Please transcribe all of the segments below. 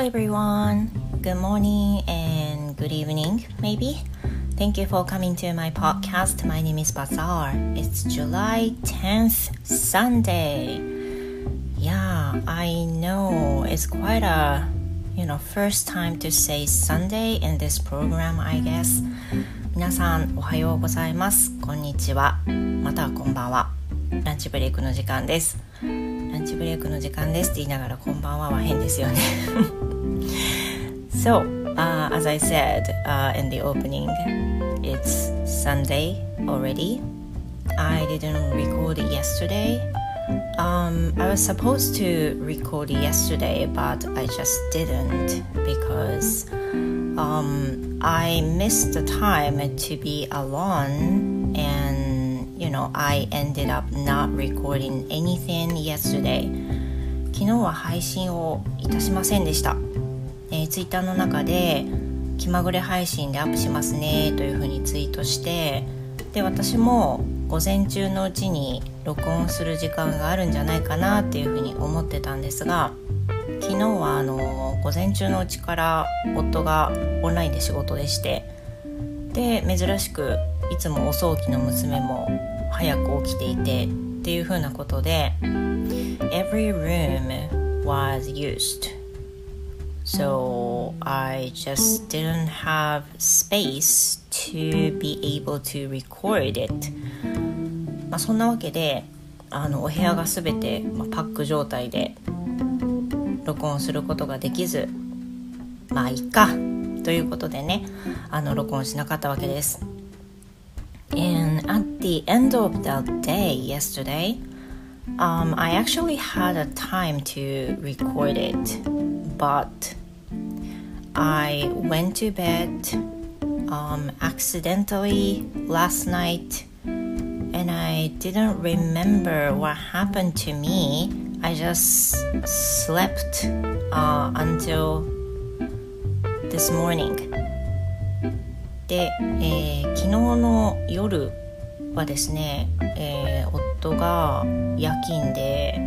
everyone. Good morning and good evening, maybe. Thank you for coming to my podcast. My name is Bazaar. It's July 10th, Sunday. Yeah, I know it's quite a you know first time to say Sunday in this program, I guess. 皆さんおはようございます。こんにちは。またはこんばんは。ランチブレイクの時間です。ランチブレイクの時間ですって言いながらこんばんはは変ですよね So, uh, as I said uh, in the opening, it's Sunday already. I didn't record it yesterday. Um, I was supposed to record it yesterday, but I just didn't because um, I missed the time to be alone and you know, I ended up not recording anything yesterday. 昨日は配信をいたしませんでした。 えー、ツイッターの中で気まぐれ配信でアップしますねというふうにツイートしてで私も午前中のうちに録音する時間があるんじゃないかなっていうふうに思ってたんですが昨日はあの午前中のうちから夫がオンラインで仕事でしてで珍しくいつも遅起きの娘も早く起きていてっていう風なことで Every room was used So I just didn't have space to be able to record it まあそんなわけであのお部屋が全て、パック状態で録音することができずまあいっかということでねあの録音しなかったわけです And at the end of the day yesterday, um, I actually had a time to record it, but I went to bed um, accidentally last night and I didn't remember what happened to me. I just slept uh, until this morning. で、えー、昨日の夜はですね、えー、夫が夜勤で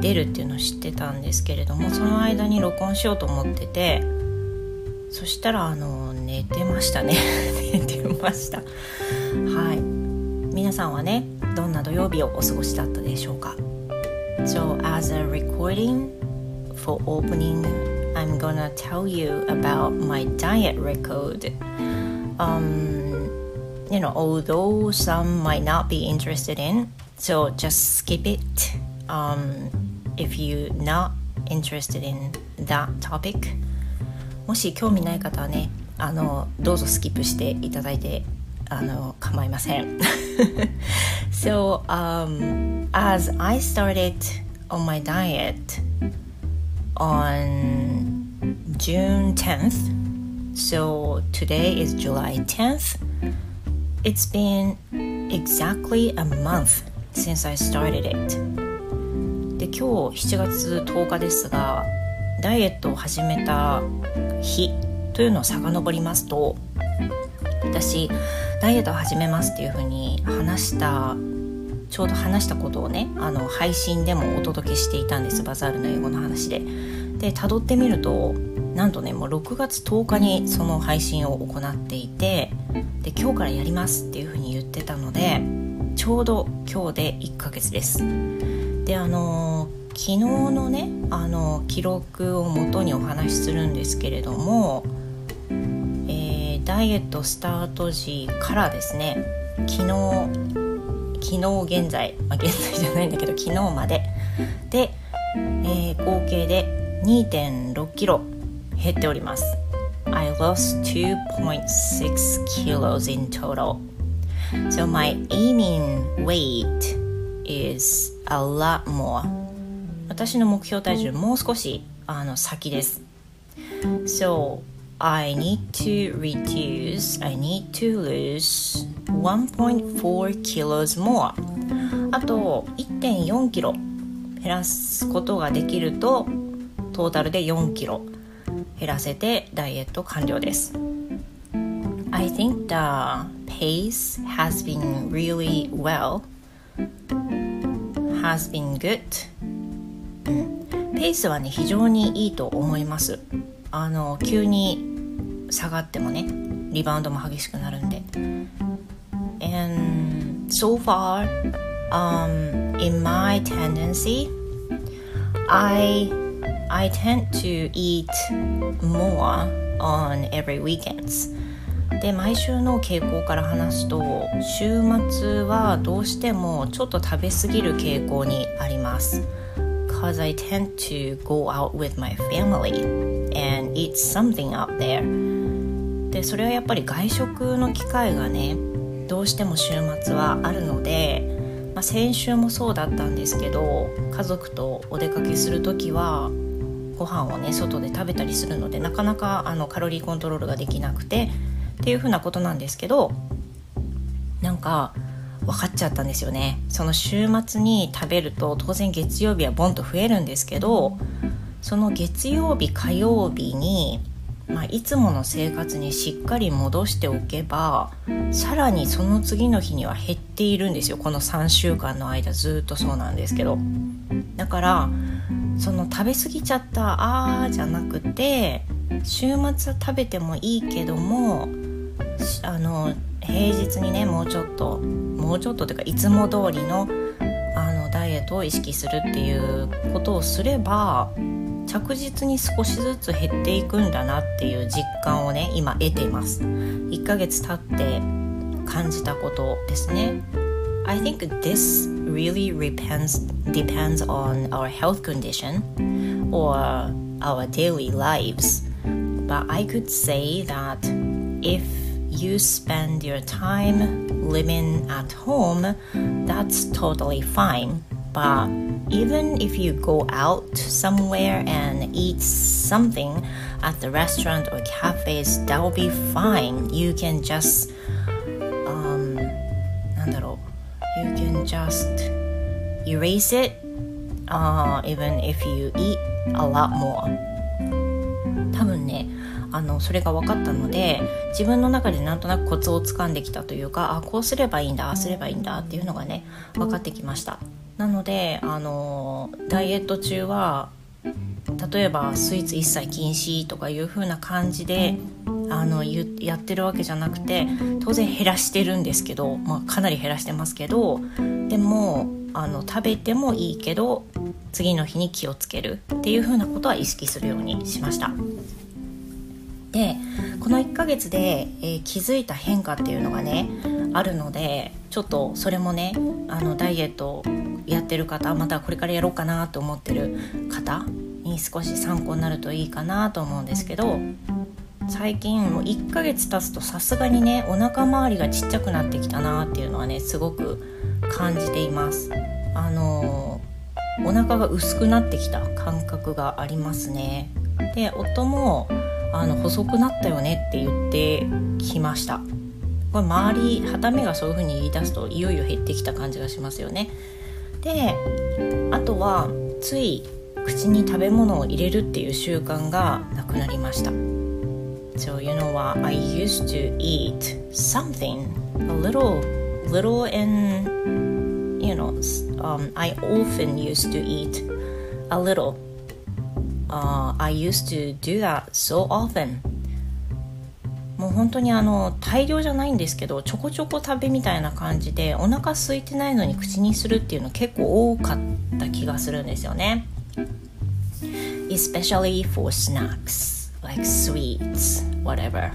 出るっていうのを知ってたんですけれどもその間に録音しようと思っててそしたらあの寝てましたね寝てましたはい皆さんはねどんな土曜日をお過ごしだったでしょうか So as a recording for opening I'm gonna tell you about my diet record um, you know, although some might not be interested in, so just skip it um, if you're not interested in that topic. もし興味ない方はね、あのどうぞスキップしていただいてあの構いません。so, um, as I started on my diet on June 10th, So today is July 10th. It's been exactly a month since I started it. で今日7月10日ですがダイエットを始めた日というのを遡りますと私ダイエットを始めますっていうふうに話したちょうど話したことをねあの配信でもお届けしていたんですバザールの英語の話で。で辿ってみるとなんとねもう6月10日にその配信を行っていてで今日からやりますっていうふうに言ってたのでちょうど今日で1ヶ月ですであの昨日のねあの記録をもとにお話しするんですけれども、えー、ダイエットスタート時からですね昨日昨日現在、まあ、現在じゃないんだけど昨日まで。で、えー、合計で2.6キロ減っております。I lost 2.6 kilos in total. So my aiming weight is a lot more. 私の目標体重もう少しあの先です so I need to reduce I need to lose 1.4 kilos more あと1.4キロ減らすことができるとトータルで4キロ減らせてダイエット完了です I think the pace has been really well has been good、うん、ペースはね非常にいいと思います。あの急に下がってもねリバウンドも激しくなるんで。And so far um, in my tendency I I tend to eat more on every weekends. で毎週の傾向から話すと週末はどうしてもちょっと食べ過ぎる傾向にあります。Because I tend to go out with my family and eat something out there. でそれはやっぱり外食の機会がねどうしても週末はあるので、まあ、先週もそうだったんですけど家族とお出かけする時はご飯をね外で食べたりするのでなかなかあのカロリーコントロールができなくてっていうふうなことなんですけどなんか分かっちゃったんですよね。その週末に食べると当然月曜日はボンと増えるんですけどその月曜日火曜日に、まあ、いつもの生活にしっかり戻しておけばさらにその次の日には減っているんですよ。この3週間の間ずっとそうなんですけど。だからその食べ過ぎちゃったあーじゃなくて週末食べてもいいけどもあの平日にねもうちょっともうちょっとというかいつも通りのあのダイエットを意識するっていうことをすれば着実に少しずつ減っていくんだなっていう実感をね今得ています。1ヶ月経って感じたことですね。I think this really depends, depends on our health condition or our daily lives. But I could say that if you spend your time living at home, that's totally fine. But even if you go out somewhere and eat something at the restaurant or cafes, that will be fine. You can just, um, なんだろう you can just erase it, uh, even if you eat a lot more. 多分ね、 あのそれが分かったので自分の中でなんとなくコツをつかんできたというかあこうすればいいんだあすればいいんだっていうのがね分かってきましたなのであのダイエット中は例えばスイーツ一切禁止とかいう風な感じであのやってるわけじゃなくて当然減らしてるんですけど、まあ、かなり減らしてますけどでもあの食べてもいいけど次の日に気をつけるっていう風なことは意識するようにしました。でこの1ヶ月で、えー、気づいた変化っていうのがねあるのでちょっとそれもねあのダイエットやってる方またこれからやろうかなと思ってる方に少し参考になるといいかなと思うんですけど最近もう1ヶ月経つとさすがにねお腹周りがちっちゃくなってきたなっていうのはねすごく感じています。あのお腹が薄くなってきた感覚がありますね。で夫もあの細くなったよねって言ってきました。これ周りはためがそういう風に言い出すといよいよ減ってきた感じがしますよね。であとはつい口に食べ物を入れるっていう習慣がなくなりました。So you know what? I used to eat something. A little little and you know um, I often used to eat a little. Uh, I used to do that so often もう本当にあの大量じゃないんですけどちょこちょこ食べみたいな感じでお腹空いてないのに口にするっていうの結構多かった気がするんですよね especially for snacks like sweets whatever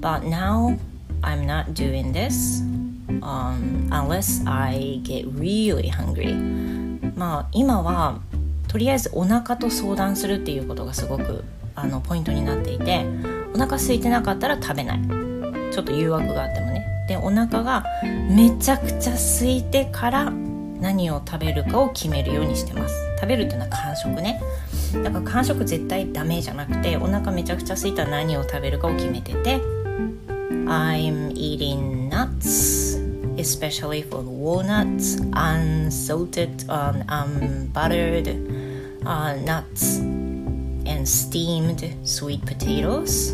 but now I'm not doing this um, unless I get really hungry まあ今はとりあえずお腹と相談するっていうことがすごくあのポイントになっていてお腹空いてなかったら食べない。ちょっと誘惑があってもね。でお腹がめちゃくちゃ空いてから何を食べるかを決めるようにしてます。食べるっていうのは間食ね。だから間食絶対ダメじゃなくてお腹めちゃくちゃ空いたら何を食べるかを決めてて I'm eating nuts especially for walnuts unsalted um, unbuttered uh, nuts and steamed sweet potatoes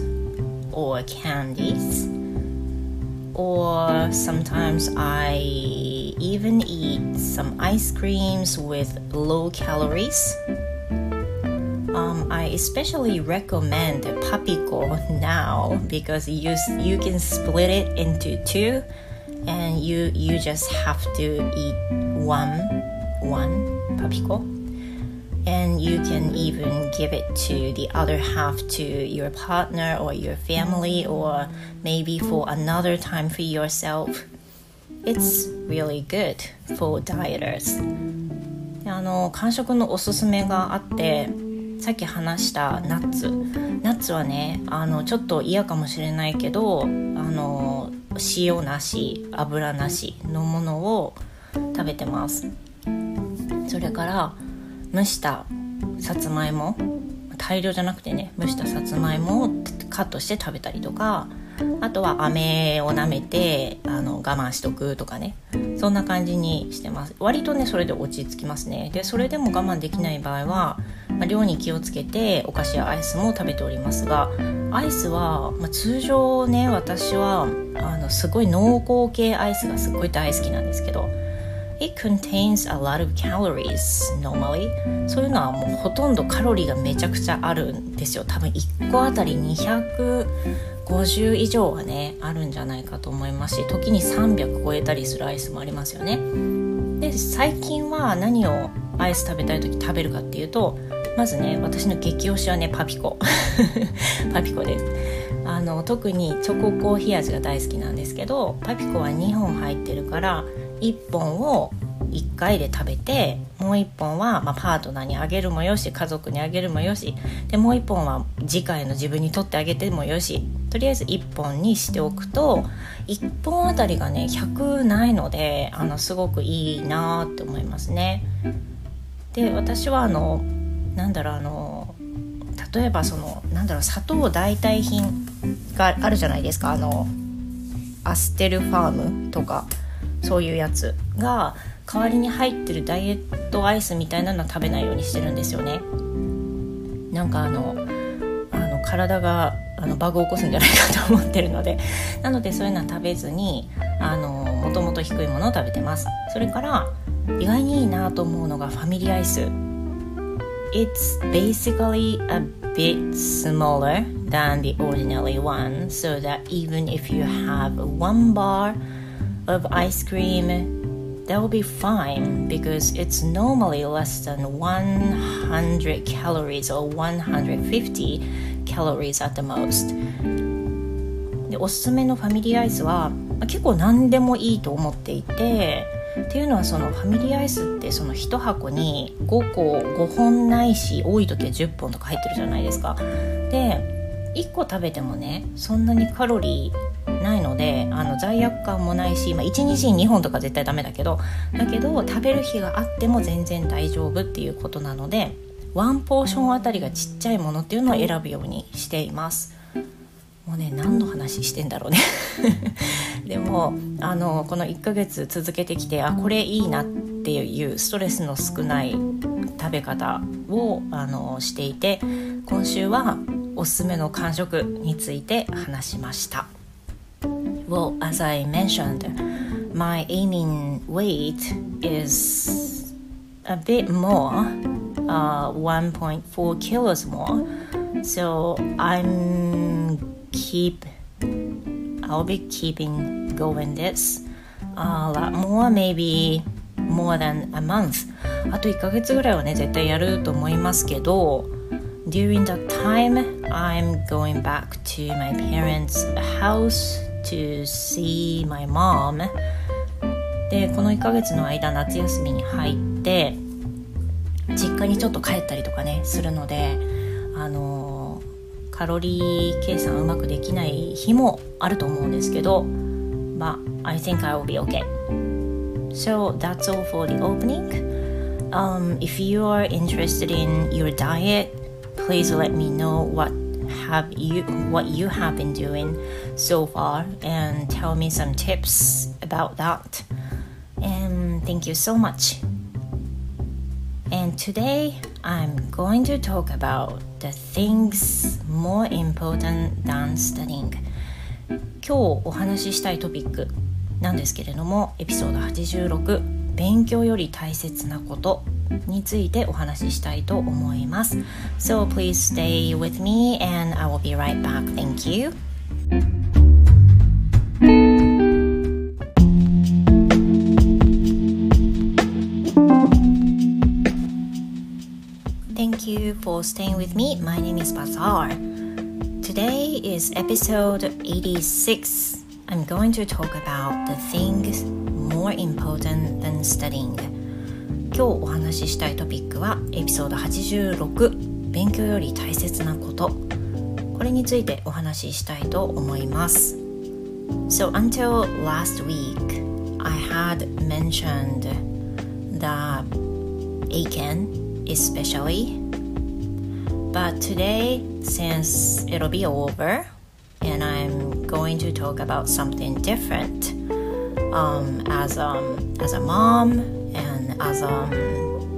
or candies. Or sometimes I even eat some ice creams with low calories Um, I especially recommend Papico now because you you can split it into two, and you you just have to eat one one Papico, and you can even give it to the other half to your partner or your family or maybe for another time for yourself. It's really good for dieters. あの間食のおすすめがあってさっき話したナッツナッツはねあのちょっと嫌かもしれないけどあの塩なし油なしのものを食べてますそれから蒸したさつまいも。大量じゃなくてね蒸したさつまいもをカットして食べたりとかあとは飴を舐めてあの我慢しとくとかね。そんな感じにしてます。割とねそれで落ち着きますね。でそれでも我慢できない場合は、まあ、量に気をつけてお菓子やアイスも食べておりますがアイスは、まあ、通常ね私はあのすごい濃厚系アイスがすっごい大好きなんですけど It contains a lot of calories normally. そういうのはもうほとんどカロリーがめちゃくちゃあるんですよ。多分1個あたり250以上はねあるんじゃないかと思いますし時に300超えたりするアイスもありますよね。で最近は何をアイス食べたい時食べるかっていうとまずね私の激推しはねパピコ。パピコです。あの特にチョココーヒー味が大好きなんですけどパピコは2本入ってるから1本を1回で食べてもう1本は、ま、パートナーにあげるもよし家族にあげるもよしでもう1本は次回の自分にとってあげてもよしとりあえず1本にしておくと1本あたりがね100ないのであのすごくいいなって思いますね。で私はあのなんだろうあの例えばそのなんだろう砂糖代替品があるじゃないですかあのアステルファームとかそういうやつが代わりに入ってるダイエットアイスみたいなのは食べないようにしてるんですよね。なんかあのあの体があのバグを起こすんじゃないかと思ってるので。なのでそういうのは食べずにあのもともと低いものを食べてます。それから意外にいいなと思うのがファミリーアイス。It's basically a bit smaller than the ordinary one so that even if you have one bar of ice cream that will be fine because it's normally less than 100 calories or 150 calories at the most. でおすすめのファミリーアイスはまあ結構何でもいいと思っていてっていうのはそのファミリーアイスってその1箱に5個5本ないし多い時は10本とか入ってるじゃないですか。で1個食べてもねそんなにカロリーないのであの罪悪感もないし、まあ、1日に2本とか絶対ダメだけどだけど食べる日があっても全然大丈夫っていうことなのでワンポーションあたりがちっちゃいものっていうのを選ぶようにしています。もうね何の話してんだろうね でもあのこの1ヶ月続けてきてあこれいいなっていうストレスの少ない食べ方をあのしていて今週はおすすめの間食について話しました。Well, as I mentioned, my aiming weight is a bit more, uh, 1.4 kilos more. So I'm keep, I'll be keeping going this a lot more, maybe more than a month. あと1ヶ月ぐらいはね、絶対やると思いますけど、During that time, I'm going back to my parents' house to see my mom でこの1ヶ月の間夏休みに入って実家にちょっと帰ったりとかねするのであのカロリー計算うまくできない日もあると思うんですけど But I think I will be okay So that's all for the opening um, If you are interested in your diet please let me know what have you what you have been doing so far and tell me some tips about that. And thank you so much. And today I'm going to talk about the things more important than studying. 今日お話ししたいトピックなんですけれどもエピソード86勉強より大切なことについてお話ししたいと思います。So please stay with me and I will be right back. Thank you. Thank you for staying with me. My name is Bazaar. Today is episode 86. I'm going to talk about the things more important than studying. 今日お話ししたいトピックはエピソード86勉強より大切なことこれについてお話ししたいと思います So until last week I had mentioned the Aiken especially but today since it'll be over and I'm going to talk about something different um, as, um, as a mom and as a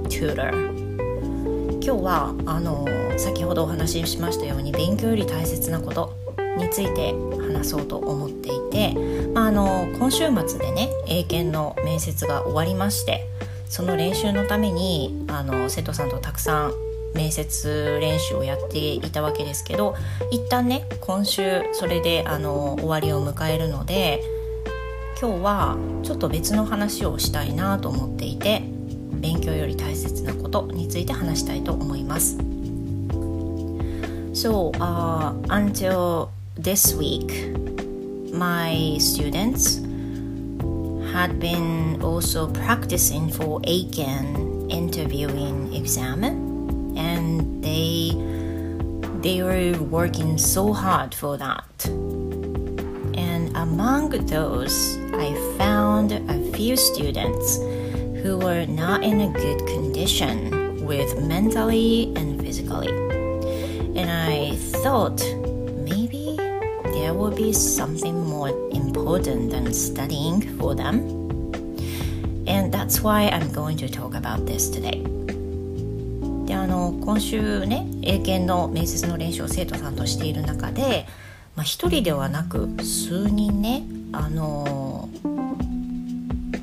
tutor. 今日はあの先ほどお話ししましたように勉強より大切なことについて話そうと思っていて、まあ、あの今週末でね英検の面接が終わりましてその練習のためにあの生徒さんとたくさん面接練習をやっていたわけですけど一旦ね今週それであの終わりを迎えるので今日はちょっと別の話をしたいなと思っていて勉強より大切なことについて話したいと思います。So, uh, until this week, my students had been also practicing for ACAN interviewing exam and they they were working so hard for that among those i found a few students who were not in a good condition with mentally and physically and i thought maybe there will be something more important than studying for them and that's why i'm going to talk about this today であの今週ね英検の面接の練習を生徒さんとしている中で、 まあ、1人ではなく数人ねあの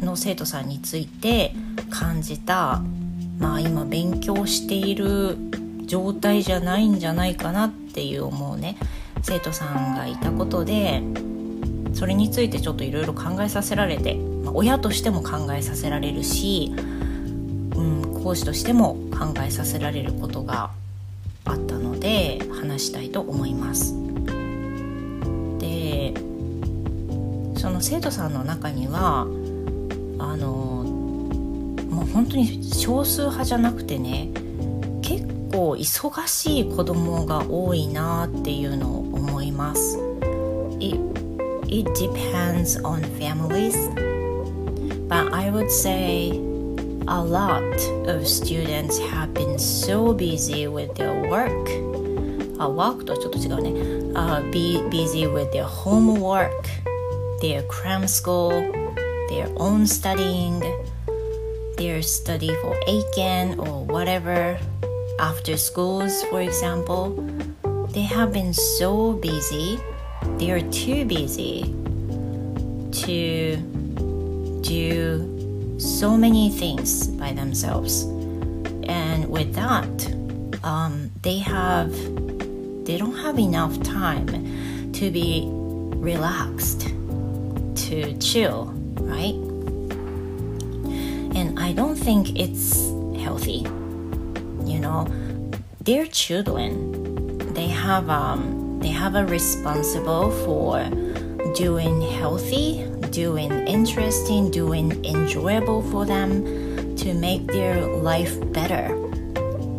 の生徒さんについて感じた、まあ、今勉強している状態じゃないんじゃないかなっていう思うね生徒さんがいたことでそれについてちょっといろいろ考えさせられて、まあ、親としても考えさせられるし、うん、講師としても考えさせられることがあったので話したいと思います。の生徒さんの中にはあのもう本当に少数派じゃなくてね結構忙しい子供が多いなっていうのを思います。It, it depends on families, but I would say a lot of students have been so busy with their work. Uh, work とはちょっと違うね。Uh, be busy with their homework, their cram school, their own studying, their study for Aiken or whatever, after schools, for example. They have been so busy, they are too busy to do so many things by themselves. And with that, um, they have they don't have enough time to be relaxed, to chill, right? And I don't think it's healthy. You know, their children, they have um, they have a responsible for doing healthy, doing interesting, doing enjoyable for them to make their life better.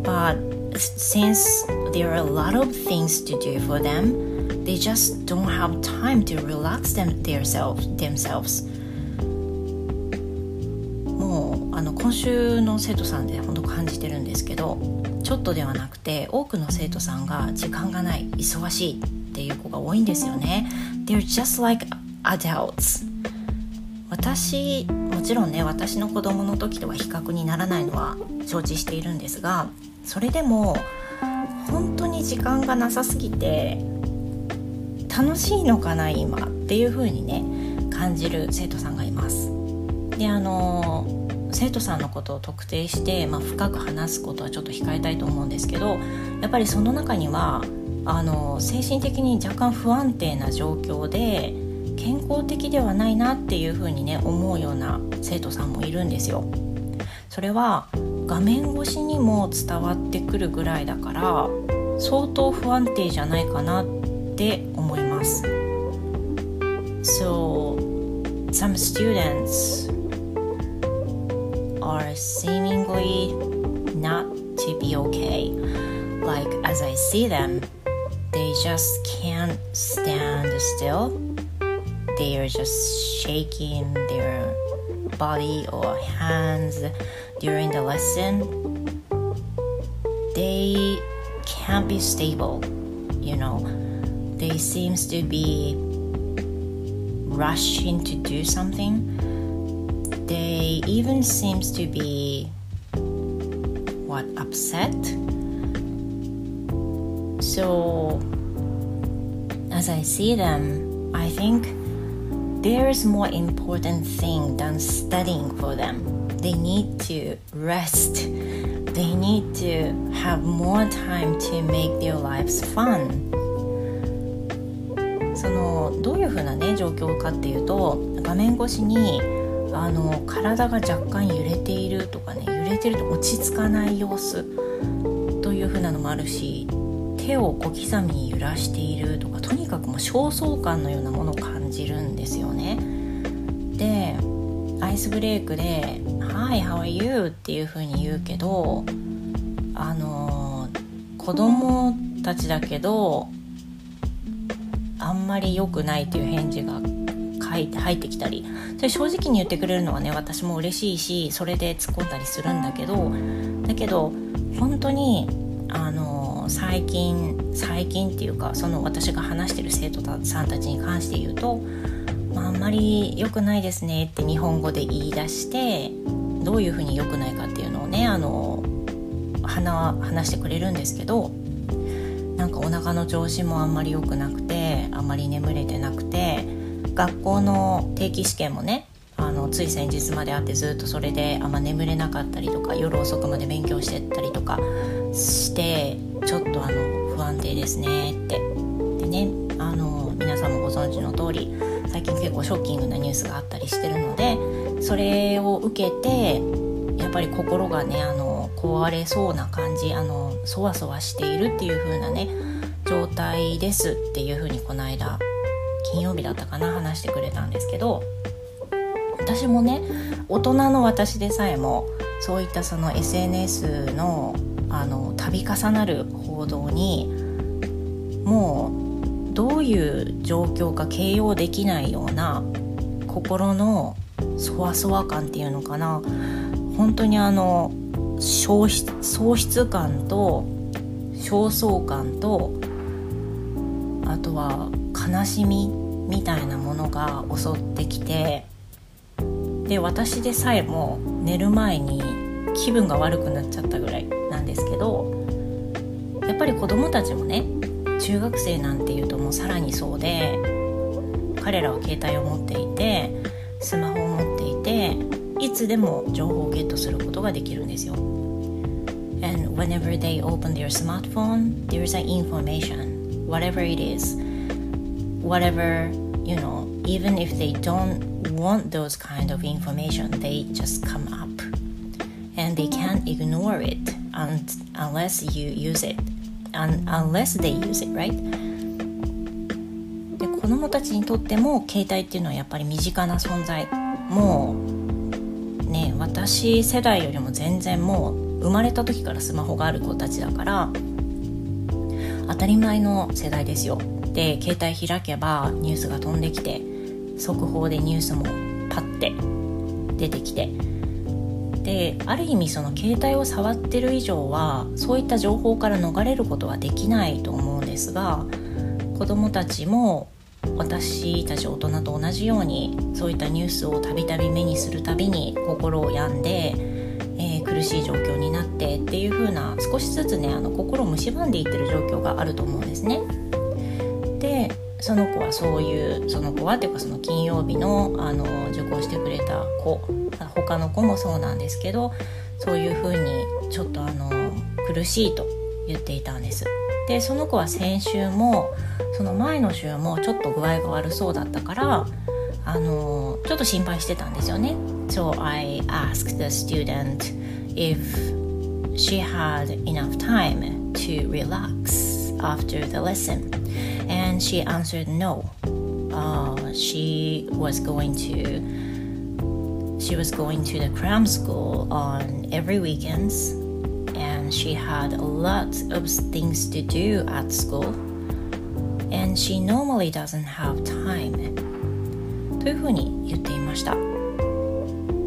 But since there are a lot of things to do for them, they just don't have time to relax them themselves themselves. もうあの今週の生徒さんで本当感じてるんですけどちょっとではなくて多くの生徒さんが時間がない忙しいっていう子が多いんですよね They're just like adults 私もちろんね私の子供の時とは比較にならないのは承知しているんですがそれでも本当に時間がなさすぎて楽しいのかな今っていう風にね感じる生徒さんがいます。であの生徒さんのことを特定して、まあ、深く話すことはちょっと控えたいと思うんですけどやっぱりその中にはあの精神的に若干不安定な状況で健康的ではないなっていうふうにね思うような生徒さんもいるんですよ。それは画面越しにも伝わってくるぐらいだから相当不安定じゃないかなって思います。So some students are seemingly not to be okay. Like as I see them, they just can't stand still. They are just shaking their body or hands during the lesson. They can't be stable, you know. They seems to be rushing to do something. They even seems to be what upset. So as I see them, I think there is more important thing than studying for them. They need to rest. They need to have more time to make their lives fun. どういうふうなね状況かっていうと画面越しにあの体が若干揺れているとかね揺れてると落ち着かない様子というふうなのもあるし手を小刻みに揺らしているとかとにかくもう焦燥感のようなものを感じるんですよね。でアイスブレイクで「Hi, how are you?」っていうふうに言うけどあの子供たちだけどあんまり良くないという返事が入って入ってきたり。それ正直に言ってくれるのはね私も嬉しいしそれで突っ込んだりするんだけどだけど本当にあの最近最近っていうかその私が話してる生徒さんたちに関して言うと、まあ、あんまり良くないですねって日本語で言い出してどういうふうに良くないかっていうのをねあの話してくれるんですけどなんかお腹の調子もあんまり良くなくてあんまり眠れてなくて学校の定期試験もねあのつい先日まであってずっとそれであんま眠れなかったりとか夜遅くまで勉強してたりとかしてちょっとあの不安定ですねって。でねあの皆さんもご存知の通り最近結構ショッキングなニュースがあったりしてるのでそれを受けてやっぱり心がねあの壊れそうな感じあのそわそわしているっていう風なね状態ですっていう風にこの間金曜日だったかな話してくれたんですけど私もね大人の私でさえもそういったその SNS のあの度重なる報道にもうどういう状況か形容できないような心のそわそわ感っていうのかな。本当にあの喪失感と焦燥感とあとは悲しみみたいなものが襲ってきてで私でさえも寝る前に気分が悪くなっちゃったぐらいなんですけどやっぱり子供たちもね中学生なんていうともうさらにそうで彼らは携帯を持っていてスマホを持っていていつでも情報をゲットすることができるんですよ。And whenever they open their smartphone, there's an information, whatever it is, whatever, you know, even if they don't want those kind of information, they just come up. And they can't ignore it un- unless you use it, un- unless they use it, right? で子供たちにとっても携帯っていうのはやっぱり身近な存在もう私世代よりも全然もう生まれた時からスマホがある子たちだから当たり前の世代ですよ。で携帯開けばニュースが飛んできて速報でニュースもパッて出てきて。である意味その携帯を触ってる以上はそういった情報から逃れることはできないと思うんですが子どもたちも私たち大人と同じようにそういったニュースをたびたび目にするたびに心を病んで、えー、苦しい状況になってっていう風な少しずつねあの心を蝕んでいってる状況があると思うんですね。でその子はそういうその子はっていうかその金曜日のあの受講してくれた子他の子もそうなんですけどそういうふうにちょっとあの苦しいと言っていたんです。でその子は先週もその前の週もちょっと具合が悪そうだったからあのちょっと心配してたんですよね。So I asked the student if she had enough time to relax after the lesson and she answered no. Uh, she was going to she was going to the cram school on every weekends and she had a lot of things to do at school. And she normally doesn't have time. というふうに言っていました。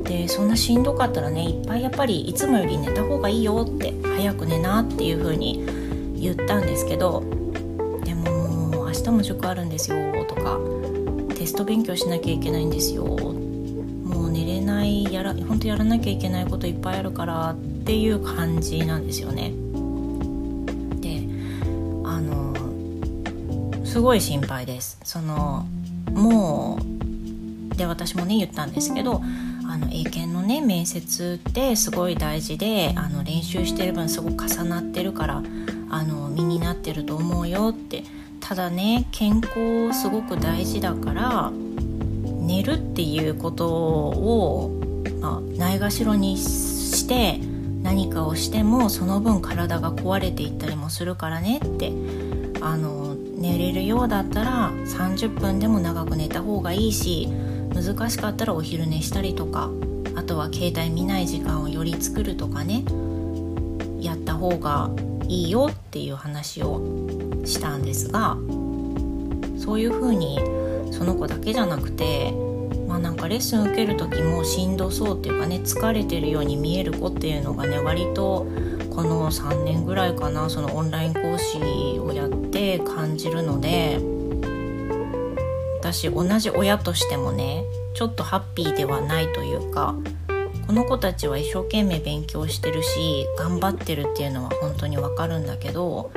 でそんなしんどかったらねいっぱいやっぱりいつもより寝た方がいいよって早く寝なっていうふうに言ったんですけどでももう明日も塾あるんですよとかテスト勉強しなきゃいけないんですよもう寝れないやら本当やらなきゃいけないこといっぱいあるからってっていう感じなんですよね。であのすごい心配です。そのもうで私もね言ったんですけどあの英検のね面接ってすごい大事であの練習してる分すごく重なってるからあの身になってると思うよってただね健康すごく大事だから寝るっていうことを、あ、ないがしろにして何かをしてもその分体が壊れていったりもするからねってあの寝れるようだったら30分でも長く寝た方がいいし難しかったらお昼寝したりとかあとは携帯見ない時間をより作るとかねやった方がいいよっていう話をしたんですがそういうふうにその子だけじゃなくてなんかレッスン受ける時もしんどそうっていうかね疲れてるように見える子っていうのがね割とこの3年ぐらいかなそのオンライン講師をやって感じるので私同じ親としてもねちょっとハッピーではないというかこの子たちは一生懸命勉強してるし頑張ってるっていうのは本当にわかるんだけど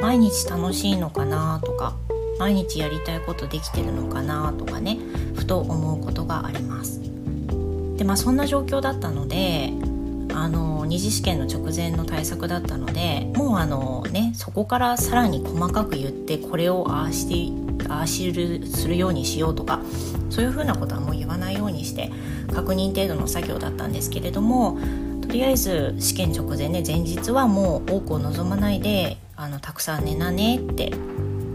毎日楽しいのかなとか毎日やりたいことできてるのかなとかねふと思うことがあります。でまあそんな状況だったのであの二次試験の直前の対策だったのでもうあのねそこからさらに細かく言ってこれをああしてああしるするようにしようとかそういうふうなことはもう言わないようにして確認程度の作業だったんですけれどもとりあえず試験直前ね前日はもう多くを望まないであのたくさん寝なねって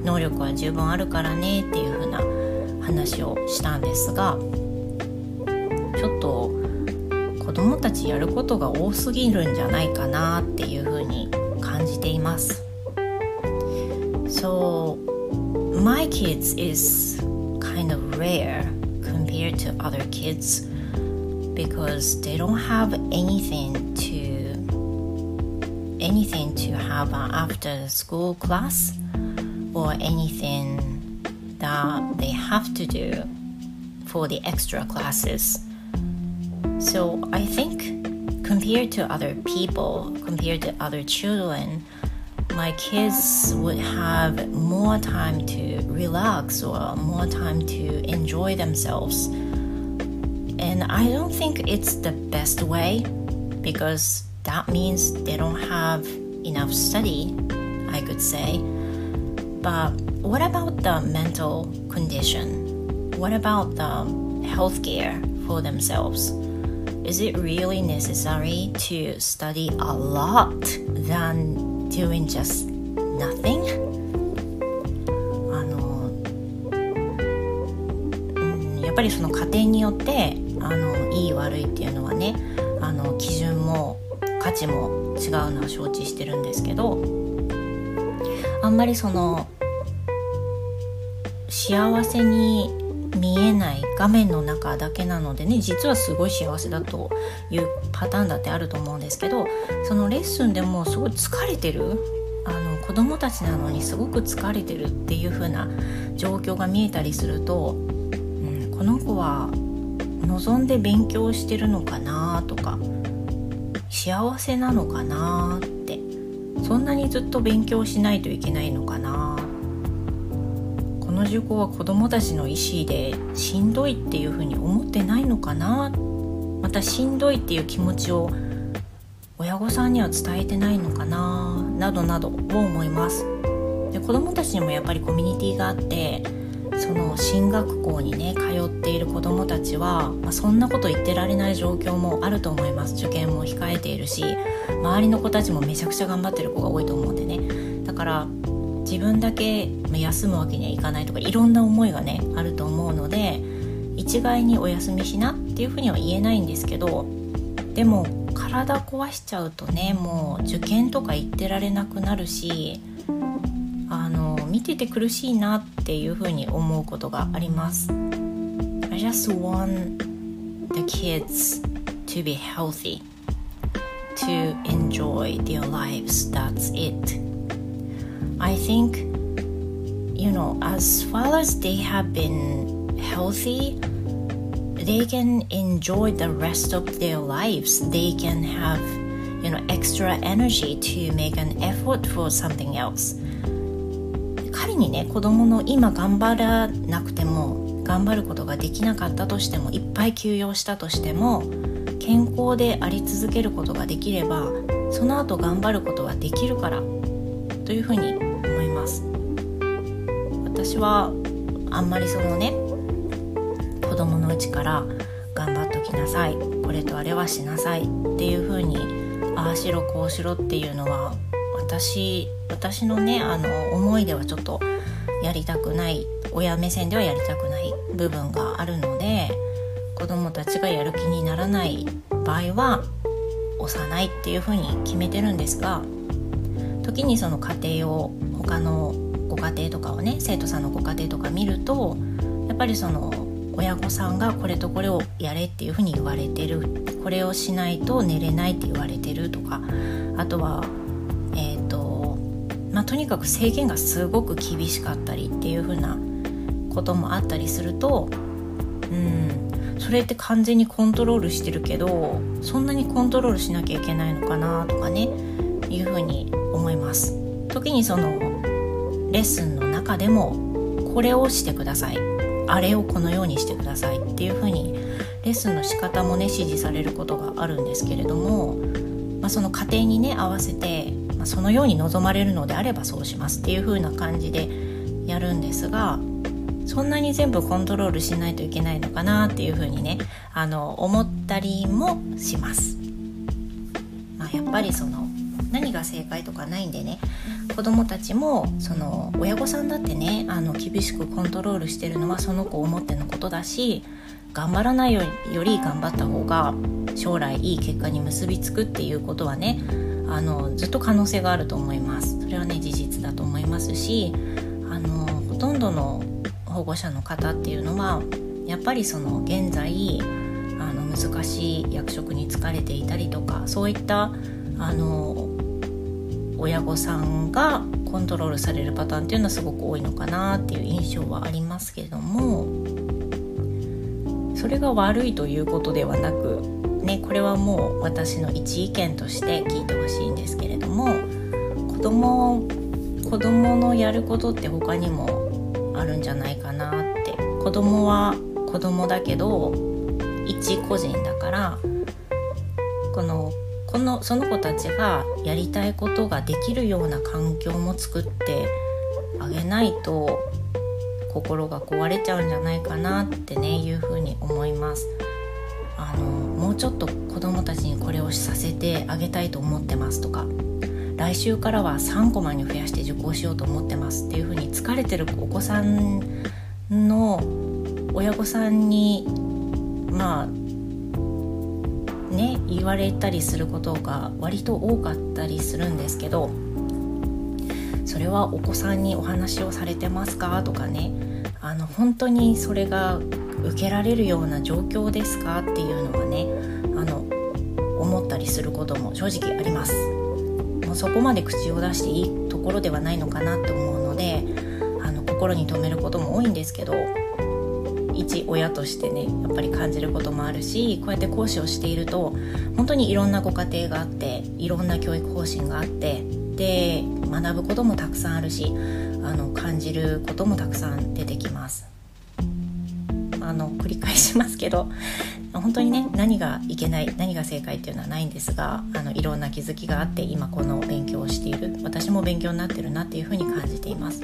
能力は十分あるからねっていう風な話をしたんですがちょっと子どもたちやることが多すぎるんじゃないかなっていう風に感じています。So my kids is kind of rare compared to other kids because they don't have anything to anything to have an after school class or anything that they have to do for the extra classes. So I think compared to other people, compared to other children, my kids would have more time to relax or more time to enjoy themselves. And I don't think it's the best way because that means they don't have enough study, I could say. But what about the mental condition? What about the healthcare for themselves? Is it really necessary to study a lot than doing just nothing? あの、うん、やっぱりその家庭によってあのいい悪いっていうのはねあの基準も価値も違うのは承知してるんですけどあんまりその幸せに見えない画面の中だけなのでね実はすごい幸せだというパターンだってあると思うんですけどそのレッスンでもすごい疲れてるあの子供たちなのにすごく疲れてるっていう風な状況が見えたりすると、うん、この子は望んで勉強してるのかなとか幸せなのかなってそんなにずっと勉強しないといけないのかなの受講は子どもたちの意思でしんどいっていうふうに思ってないのかな、またしんどいっていう気持ちを親御さんには伝えてないのかな？などなどを思います。で子どもたちにもやっぱりコミュニティがあってその進学校にね通っている子どもたちは、まあ、そんなこと言ってられない状況もあると思います。受験も控えているし周りの子たちもめちゃくちゃ頑張ってる子が多いと思うんでね。だから自分だけ休むわけにはいかないとかいろんな思いがねあると思うので一概にお休みしなっていうふうには言えないんですけどでも体壊しちゃうとねもう受験とか行ってられなくなるしあの見てて苦しいなっていうふうに思うことがあります。I just want the kids to be healthy, to enjoy their lives. That's it. I think, you know, as far as they have been healthy, they can enjoy the rest of their lives. They can have, you know, extra energy to make an effort for something else. 仮にね子供の今頑張らなくても頑張ることができなかったとしてもいっぱい休養したとしても健康であり続けることができればその後頑張ることはできるからというふうに私はあんまりそのね子供のうちから頑張っときなさいこれとあれはしなさいっていうふうにああしろこうしろっていうのは私私のねあの思いではちょっとやりたくない親目線ではやりたくない部分があるので子供たちがやる気にならない場合は押さないっていうふうに決めてるんですが時にその家庭を他のご家庭とかをね生徒さんのご家庭とか見るとやっぱりその親御さんがこれとこれをやれっていうふうに言われてる。これをしないと寝れないって言われてるとか。あとはえっ、ー、とまあとにかく制限がすごく厳しかったりっていうふうなこともあったりするとうんそれって完全にコントロールしてるけどそんなにコントロールしなきゃいけないのかなとかねいうふうに思います。時にそのレッスンの中でもこれをしてくださいあれをこのようにしてくださいっていうふうにレッスンの仕方もね指示されることがあるんですけれども、まあ、その過程にね合わせて、まあ、そのように望まれるのであればそうしますっていう風な感じでやるんですがそんなに全部コントロールしないといけないのかなっていう風にねあの思ったりもします。まあ、やっぱりその何が正解とかないんでね子どもたちもその親御さんだってねあの厳しくコントロールしてるのはその子を思ってのことだし頑張らないより頑張った方が将来いい結果に結びつくっていうことはねあのずっと可能性があると思います。それはね事実だと思いますしあのほとんどの保護者の方っていうのはやっぱりその現在あの難しい役職に就かれていたりとかそういったあの親御さんがコントロールされるパターンっていうのはすごく多いのかなっていう印象はありますけれどもそれが悪いということではなく、ね、これはもう私の一意見として聞いてほしいんですけれども子供子供のやることって他にもあるんじゃないかなって子供は子供だけど一個人だからのその子たちがやりたいことができるような環境も作ってあげないと心が壊れちゃうんじゃないかなってねいうふうに思います。あのもうちょっと子どもたちにこれをさせてあげたいと思ってますとか来週からは3コマに増やして受講しようと思ってますっていうふうに疲れてるお子さんの親御さんにまあね言われたりすることが割と多かったりするんですけどそれはお子さんにお話をされてますか？とかね。あの本当にそれが受けられるような状況ですか？っていうのはねあの思ったりすることも正直あります。もうそこまで口を出していいところではないのかなと思うのであの心に留めることも多いんですけど一親としてねやっぱり感じることもあるしこうやって講師をしていると本当にいろんなご家庭があっていろんな教育方針があってで学ぶこともたくさんあるしあの感じることもたくさん出てきます。あの繰り返しますけど本当にね何がいけない何が正解っていうのはないんですがあのいろんな気づきがあって今この勉強をしている私も勉強になってるなっていうふうに感じています。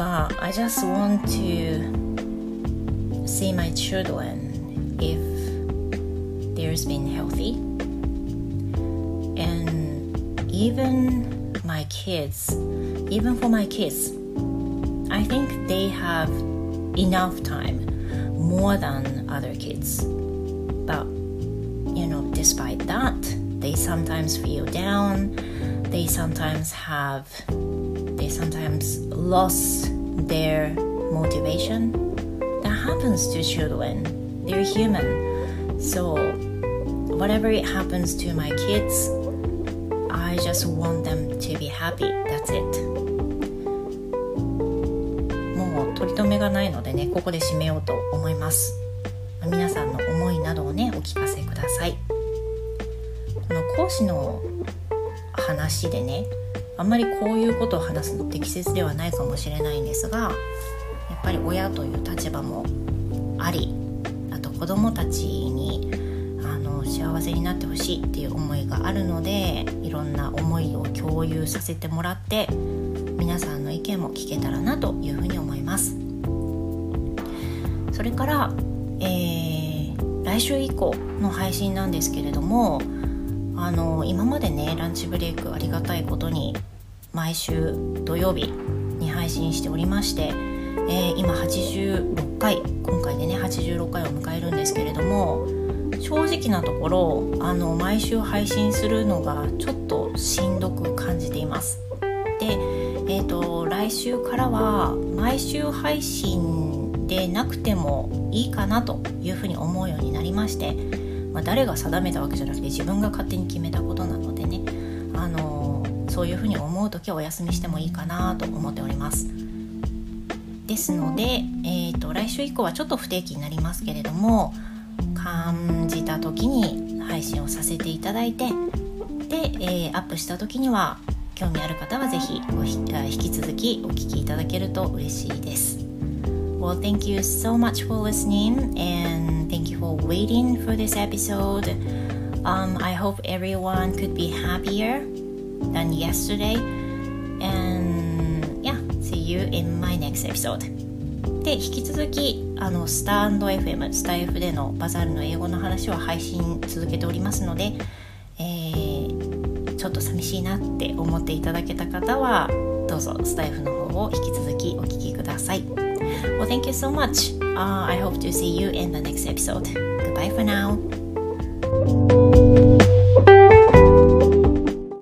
But I just want to see my children if there's been healthy and even my kids even for my kids I think they have enough time more than other kids. But, you know, despite that, they sometimes feel down, they sometimes have, sometimes lost their motivation. That happens to children, they're human. So, whatever it happens to my kids, I just want them to be happy. That's it. もう取り留めがないのでねここで締めようと思います皆さんの思いなどをねお聞かせくださいこの講師の話でねあんまりこういうことを話すの適切ではないかもしれないんですがやっぱり親という立場もありあと子どもたちにあの幸せになってほしいっていう思いがあるのでいろんな思いを共有させてもらって皆さんの意見も聞けたらなというふうに思います。それから、えー、来週以降の配信なんですけれどもあの今までねランチブレイクありがたいことに毎週土曜日に配信しておりまして、えー、今86回今回でね86回を迎えるんですけれども正直なところあの毎週配信するのがちょっとしんどく感じています。でえーと、来週からは毎週配信でなくてもいいかなというふうに思うようになりまして、まあ、誰が定めたわけじゃなくて自分が勝手に決めたことなのでね、あの、そういうふうに思う時はお休みしてもいいかなと思っております。ですので、えーと、来週以降はちょっと不定期になりますけれども感じた時に配信をさせていただいてで、えー、アップした時には興味ある方はぜひ引き続きお聞きいただけると嬉しいです。Well, thank you so much for listening and thank you for waiting for this episode. Um, I hope everyone could be happier than yesterday. And yeah, see you in my next episode. で、引き続き、あの、スタンド FM、スタイフでのバザールの英語の話は配信続けておりますので、ちょっと寂しいなって思っていただけた方はどうぞスタイフの方を引き続きお聞きください。Well, thank you so much.、Uh, I hope to see you in the next episode. Goodbye for now.